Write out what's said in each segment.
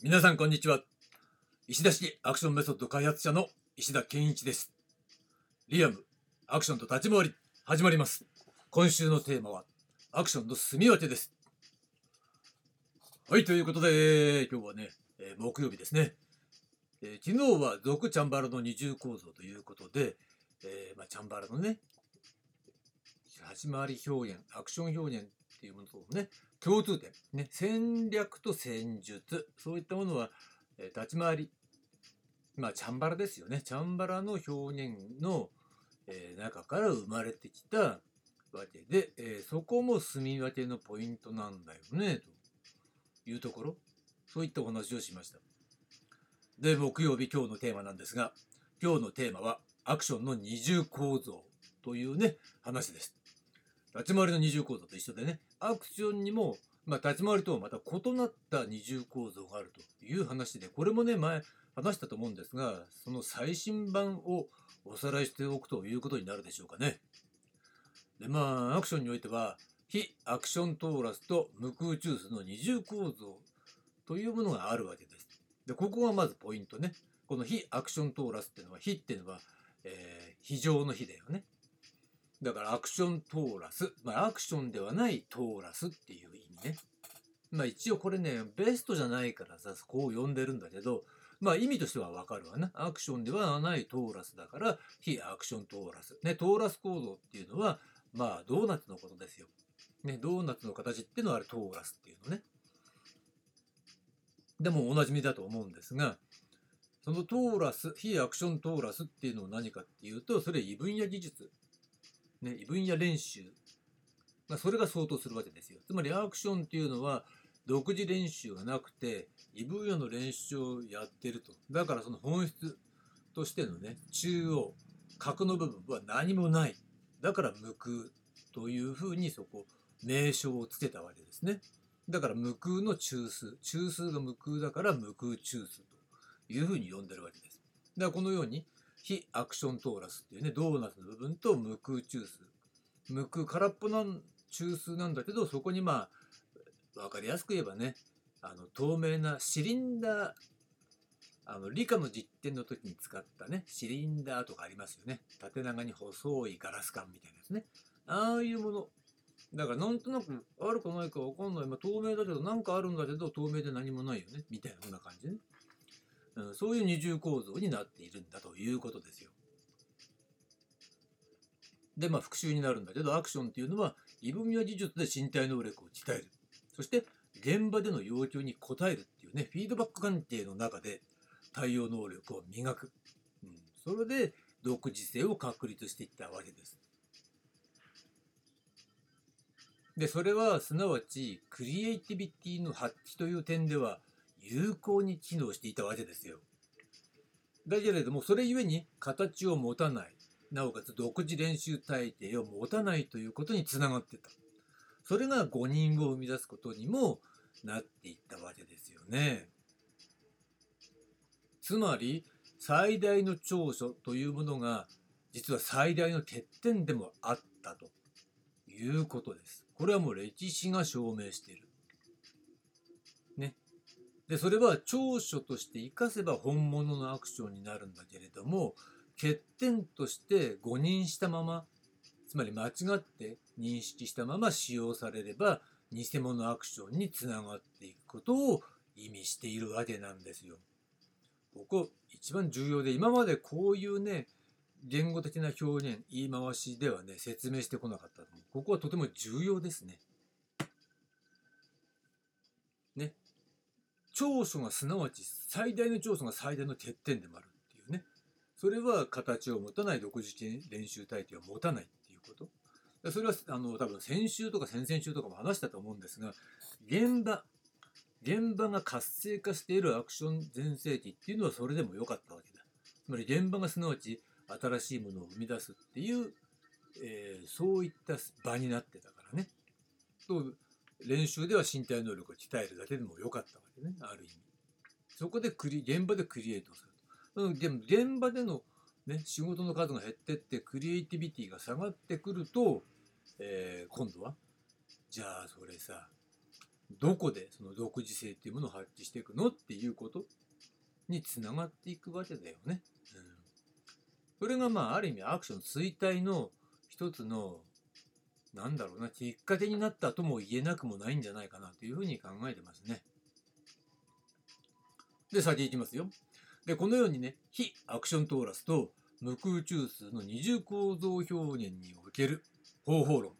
皆さんこんにちは。石田式アクションメソッド開発者の石田健一です。リアムアクションと立ち回り始まります。今週のテーマはアクションの住み分けです。はいということで今日はね、えー木曜日ですね、えー昨日は俗チャンバラの二重構造ということで、えーまあ、チャンバラのね始まり表現アクション表現っていうものとね共通点、ね、戦略と戦術そういったものは、え立ち回りまあチャンバラですよね。チャンバラの表現の、えー中から生まれてきたわけで、えーそこも住み分けのポイントなんだよねというところ。そういったお話をしました。で木曜日今日のテーマなんですが今日のテーマはアクションの二重構造というね話です。立ち回りの二重構造と一緒でねアクションにも、まあ、立ち回りとはまた異なった二重構造があるという話でこれもね前話したと思うんですがその最新版をおさらいしておくということになるでしょうかね。でまあアクションにおいては非アクショントーラスと無空中枢の二重構造というものがあるわけです。でここがまずポイントね。この非アクショントーラスっていうのは非っていうのは、えー非常の非だよね。だからアクショントーラス、まあ、アクションではないトーラスっていう意味ね。まあ一応これね、ベストじゃないからさ、こう呼んでるんだけど、まあ意味としてはわかるわな。アクションではないトーラスだから、非アクショントーラス。ね、トーラス構造っていうのは、まあドーナツのことですよ。ね、ドーナツの形っていうのはあれトーラスっていうのね。でもおなじみだと思うんですが、そのトーラス、非アクショントーラスっていうのは何かっていうと、それ異分野技術。ね、異分野練習、まあ、それが相当するわけですよ。つまりアクションっていうのは独自練習がなくて異分野の練習をやってると。だからその本質としてのね中央角の部分は何もない。だから無空というふうにそこ名称をつけたわけですね。だから無空の中枢中枢が無空だから無空中枢というふうに呼んでるわけです。だからこのように非アクショントーラスっていうねドーナツの部分と無空中枢。無空空っぽな中枢なんだけどそこにまあ分かりやすく言えばねあの透明なシリンダーあの理科の実験の時に使ったねシリンダーとかありますよね。縦長に細いガラス管みたいなやつね。ああいうもの。だからなんとなくあるかないか分かんない、まあ、透明だけどなんかあるんだけど透明で何もないよね。みたいなそんな感じね。うん、そういう二重構造になっているんだということですよ。で、まあ、復習になるんだけど、アクションっていうのは、異分野技術で身体能力を鍛える。そして、現場での要求に応えるっていうね、フィードバック関係の中で対応能力を磨く。うん、それで、独自性を確立していったわけです。で、それは、すなわち、クリエイティビティの発揮という点では、有効に機能していたわけですよ。だけれどもそれゆえに形を持たないなおかつ独自練習体系を持たないということにつながってたそれが誤認を生み出すことにもなっていったわけですよね。つまり最大の長所というものが実は最大の欠点でもあったということです。これはもう歴史が証明している。でそれは長所として活かせば本物のアクションになるんだけれども欠点として誤認したままつまり間違って認識したまま使用されれば偽物アクションにつながっていくことを意味しているわけなんですよ。ここ一番重要で今までこういうね言語的な表現言い回しではね説明してこなかったここはとても重要です。ね長所がすなわち最大の長所が最大の欠点でもあるっていうね。それは形を持たない独自練習体系を持たないっていうこと。それはあの多分先週とか先々週とかも話したと思うんですが現場現場が活性化しているアクション全盛期っていうのはそれでも良かったわけだ。つまり現場がすなわち新しいものを生み出すっていう、えーそういった場になってたからね。と練習では身体能力を鍛えるだけでもよかったわけね。ある意味。そこでクリ現場でクリエイトするでも現場での、ね、仕事の数が減ってってクリエイティビティが下がってくると、えー今度はじゃあそれさどこでその独自性っていうものを発揮していくのっていうことにつながっていくわけだよね。うん、それがまあある意味アクション衰退の一つのなんだろうなきっかけになったとも言えなくもないんじゃないかなというふうに考えてますね。で先行きますよ。でこのようにね非アクショントーラスと無空中数の二重構造表現における方法論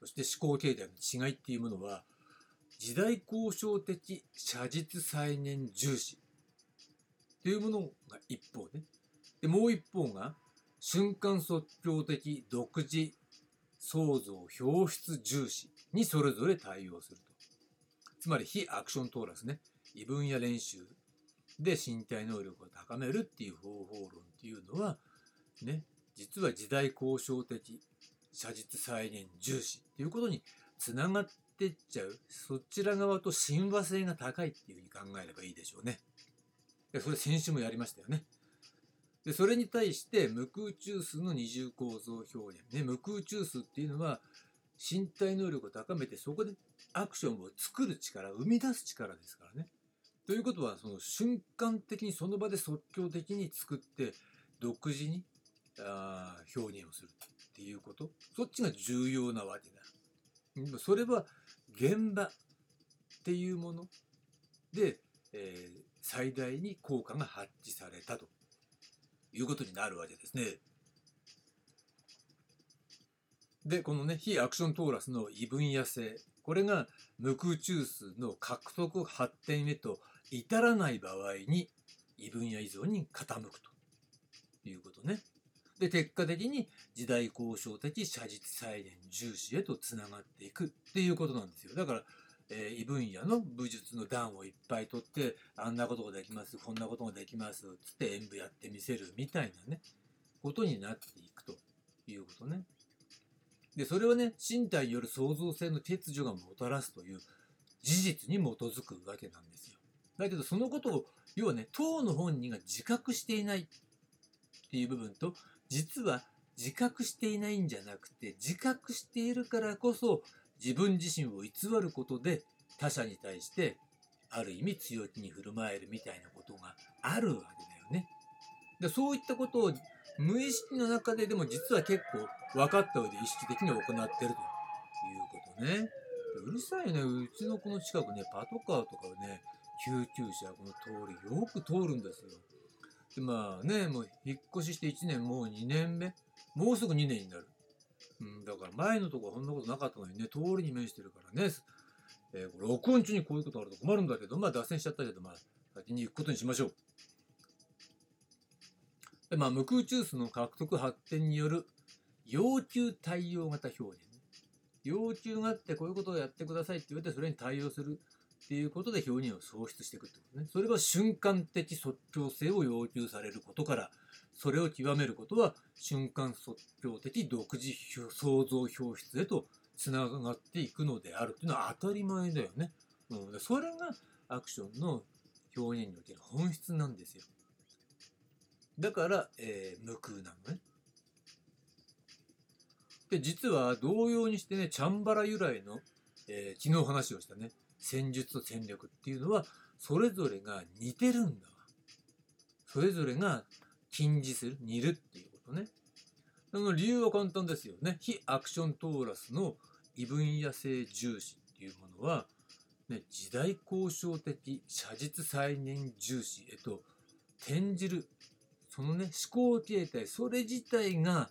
そして思考形態の違いっていうものは時代交渉的写実再現重視というものが一方ででもう一方が瞬間即興的独自創造表出重視にそれぞれ対応するとつまり非アクショントーラスね異分野練習で身体能力を高めるっていう方法論っていうのはね実は時代交渉的写実再現重視っていうことにつながってっちゃうそちら側と親和性が高いっていうふうに考えればいいでしょうね。でそれ先週もやりましたよね。でそれに対して無空中数の二重構造表現、ね、無空中数っていうのは身体能力を高めてそこでアクションを作る力生み出す力ですからね。ということはその瞬間的にその場で即興的に作って独自にあ表現をするっていうことそっちが重要なわけだ。それは現場っていうもので、えー、最大に効果が発揮されたということになるわけですね。で、このね、非アクショントーラスの異分野性、これが無空中数の獲得発展へと至らない場合に異分野依存に傾くということね。で、結果的に時代交渉的写実再現重視へとつながっていくっていうことなんですよ。だから、え、異分野の武術の段をいっぱい取って、あんなことができます、こんなことができます、つって演舞やってみせるみたいなね、ことになっていくということね。で、それはね、身体による創造性の欠如がもたらすという事実に基づくわけなんですよ。だけど、そのことを、要はね、当の本人が自覚していないっていう部分と、実は自覚していないんじゃなくて、自覚しているからこそ、自分自身を偽ることで他者に対してある意味強気に振る舞えるみたいなことがあるわけだよね。でそういったことを無意識の中ででも実は結構分かった上で意識的に行ってるということね。うるさいね。うちのこの近くね、パトカーとかね、救急車この通りよく通るんですよ。でまあね、もう引っ越しして1年、もう2年目。もうすぐ2年になる。うん、だから前のとこはそんなことなかったのにね、通りに面してるからね、えー、録音中にこういうことあると困るんだけど、まあ脱線しちゃったけど、まあ先に行くことにしましょう。でまあ、無空中枢の獲得発展による要求対応型表現。要求があってこういうことをやってくださいって言われてそれに対応するっていうことで表現を創出していくってことね。それは瞬間的即興性を要求されることからそれを極めることは瞬間即興的独自創造表出へとつながっていくのであるというのは当たり前だよね。うん、それがアクションの表現における本質なんですよ。だから、えー、無空なのね。で、実は同様にしてね、チャンバラ由来の、えー、昨日話をしたね、戦術と戦略っていうのは、それぞれが似てるんだわ。それぞれが禁じする、煮るっていうことね。その理由は簡単ですよね。非アクショントーラスの異分野性重視っていうものは、ね、時代交渉的写実再現重視へと転じる、そのね、思考形態、それ自体が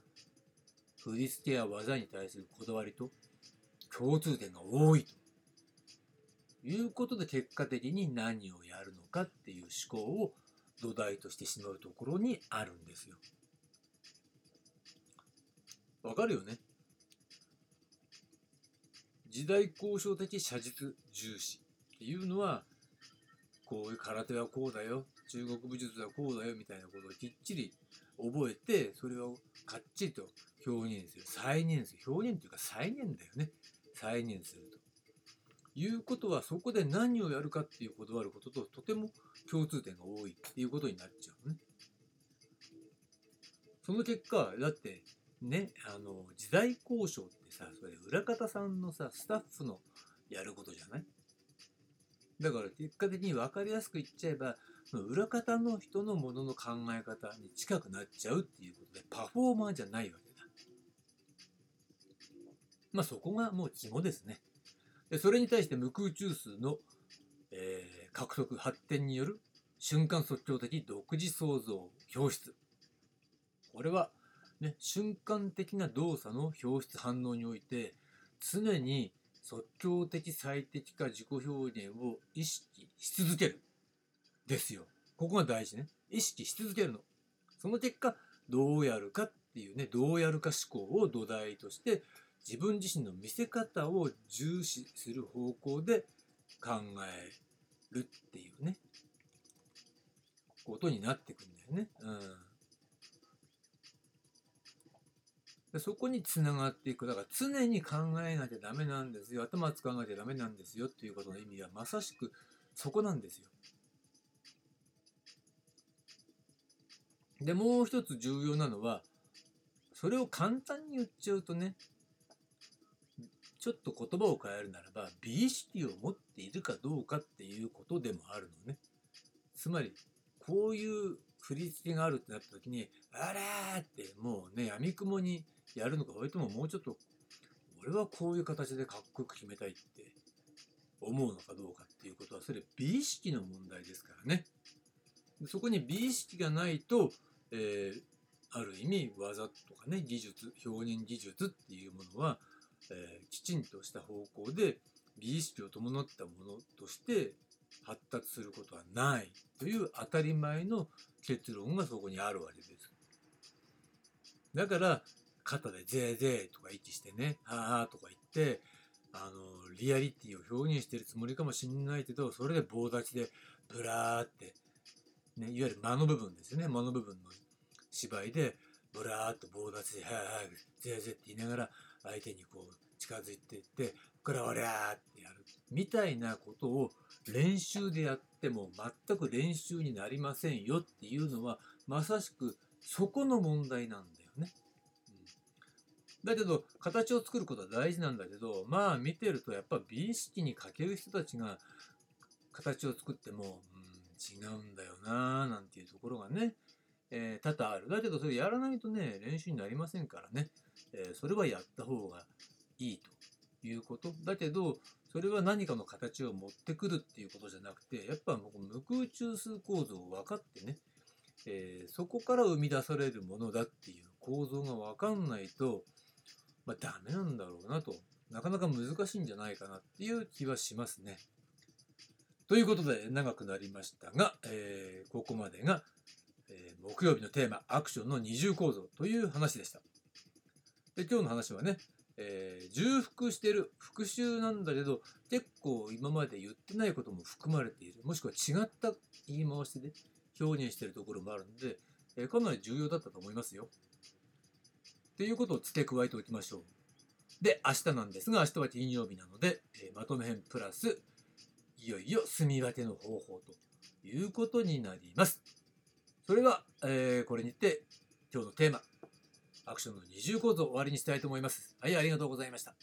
振り付けや技に対するこだわりと共通点が多いということで結果的に何をやるのかっていう思考を土台としてしまうところにあるんですよ。わかるよね？時代交渉的写実重視っていうのはこういう空手はこうだよ中国武術はこうだよみたいなことをきっちり覚えてそれをかっちりと表現する。再現する。表現というか再現だよね。再現すると。いうことはそこで何をやるかっていうこだわることととても共通点が多いっていうことになっちゃうね。その結果だってねあの時代交渉ってさそれ裏方さんのさスタッフのやることじゃない？だから結果的に分かりやすく言っちゃえば裏方の人のものの考え方に近くなっちゃうっていうことでパフォーマーじゃないわけだ。まあそこがもう肝ですね。でそれに対して無空中枢の、えー獲得発展による瞬間即興的独自創造表出。これは、ね、瞬間的な動作の表出反応において常に即興的最適化自己表現を意識し続ける。ですよ。ここが大事ね。意識し続けるの。その結果、どうやるかっていうね、どうやるか思考を土台として自分自身の見せ方を重視する方向で考えるっていうね、ことになってくんだよね。うん。そこにつながっていく。だから常に考えなきゃダメなんですよ。頭使わなきゃダメなんですよっていうことの意味はまさしくそこなんですよ。で、もう一つ重要なのは、それを簡単に言っちゃうとね、ちょっと言葉を変えるならば、美意識を持っているかどうかっていうことでもあるのね。つまり、こういう振り付けがあるってなった時に、あれーってもうね、闇雲にやるのか、それとももうちょっと、俺はこういう形でかっこよく決めたいって思うのかどうかっていうことは、それ美意識の問題ですからね。そこに美意識がないと、えー、ある意味技とかね技術表現技術っていうものは、えー、きちんとした方向で美意識を伴ったものとして発達することはないという当たり前の結論がそこにあるわけです。だから肩で「ぜーぜー」とか息してね「はあ」とか言ってあのリアリティを表現してるつもりかもしんないけどそれで棒立ちでブラーって、ね、いわゆる間の部分ですよね間の部分の芝居でブラーっと棒立ちで「はーはーぜーぜー」って言いながら相手にこう近づいていって「これはおりゃー」ってやるみたいなことを練習でやっても全く練習になりませんよっていうのはまさしくそこの問題なんだよね。うん、だけど形を作ることは大事なんだけどまあ見てるとやっぱ美意識に欠ける人たちが形を作っても、うん、違うんだよなーなんていうところがねえー、多々ある。だけどそれやらないとね、練習になりませんからね、えー、それはやった方がいいということ。だけど、それは何かの形を持ってくるっていうことじゃなくて、やっぱ無空中枢構造を分かってね、えー、そこから生み出されるものだっていう構造が分かんないと、まあ、ダメなんだろうなと、なかなか難しいんじゃないかなっていう気はしますね。ということで長くなりましたが、えー、ここまでがえ、木曜日のテーマ、アクションの二重構造という話でした。で、今日の話はね、えー、重複してる復習なんだけど、結構今まで言ってないことも含まれている。もしくは違った言い回しで、表現してるところもあるので、えー、かなり重要だったと思いますよ。っていうことを付け加えておきましょう。で、明日なんですが、明日は金曜日なので、えー、まとめ編プラス、いよいよ住み分けの方法ということになります。それは、えー、これにて今日のテーマ、アクションの二重構造を終わりにしたいと思います。はい、ありがとうございました。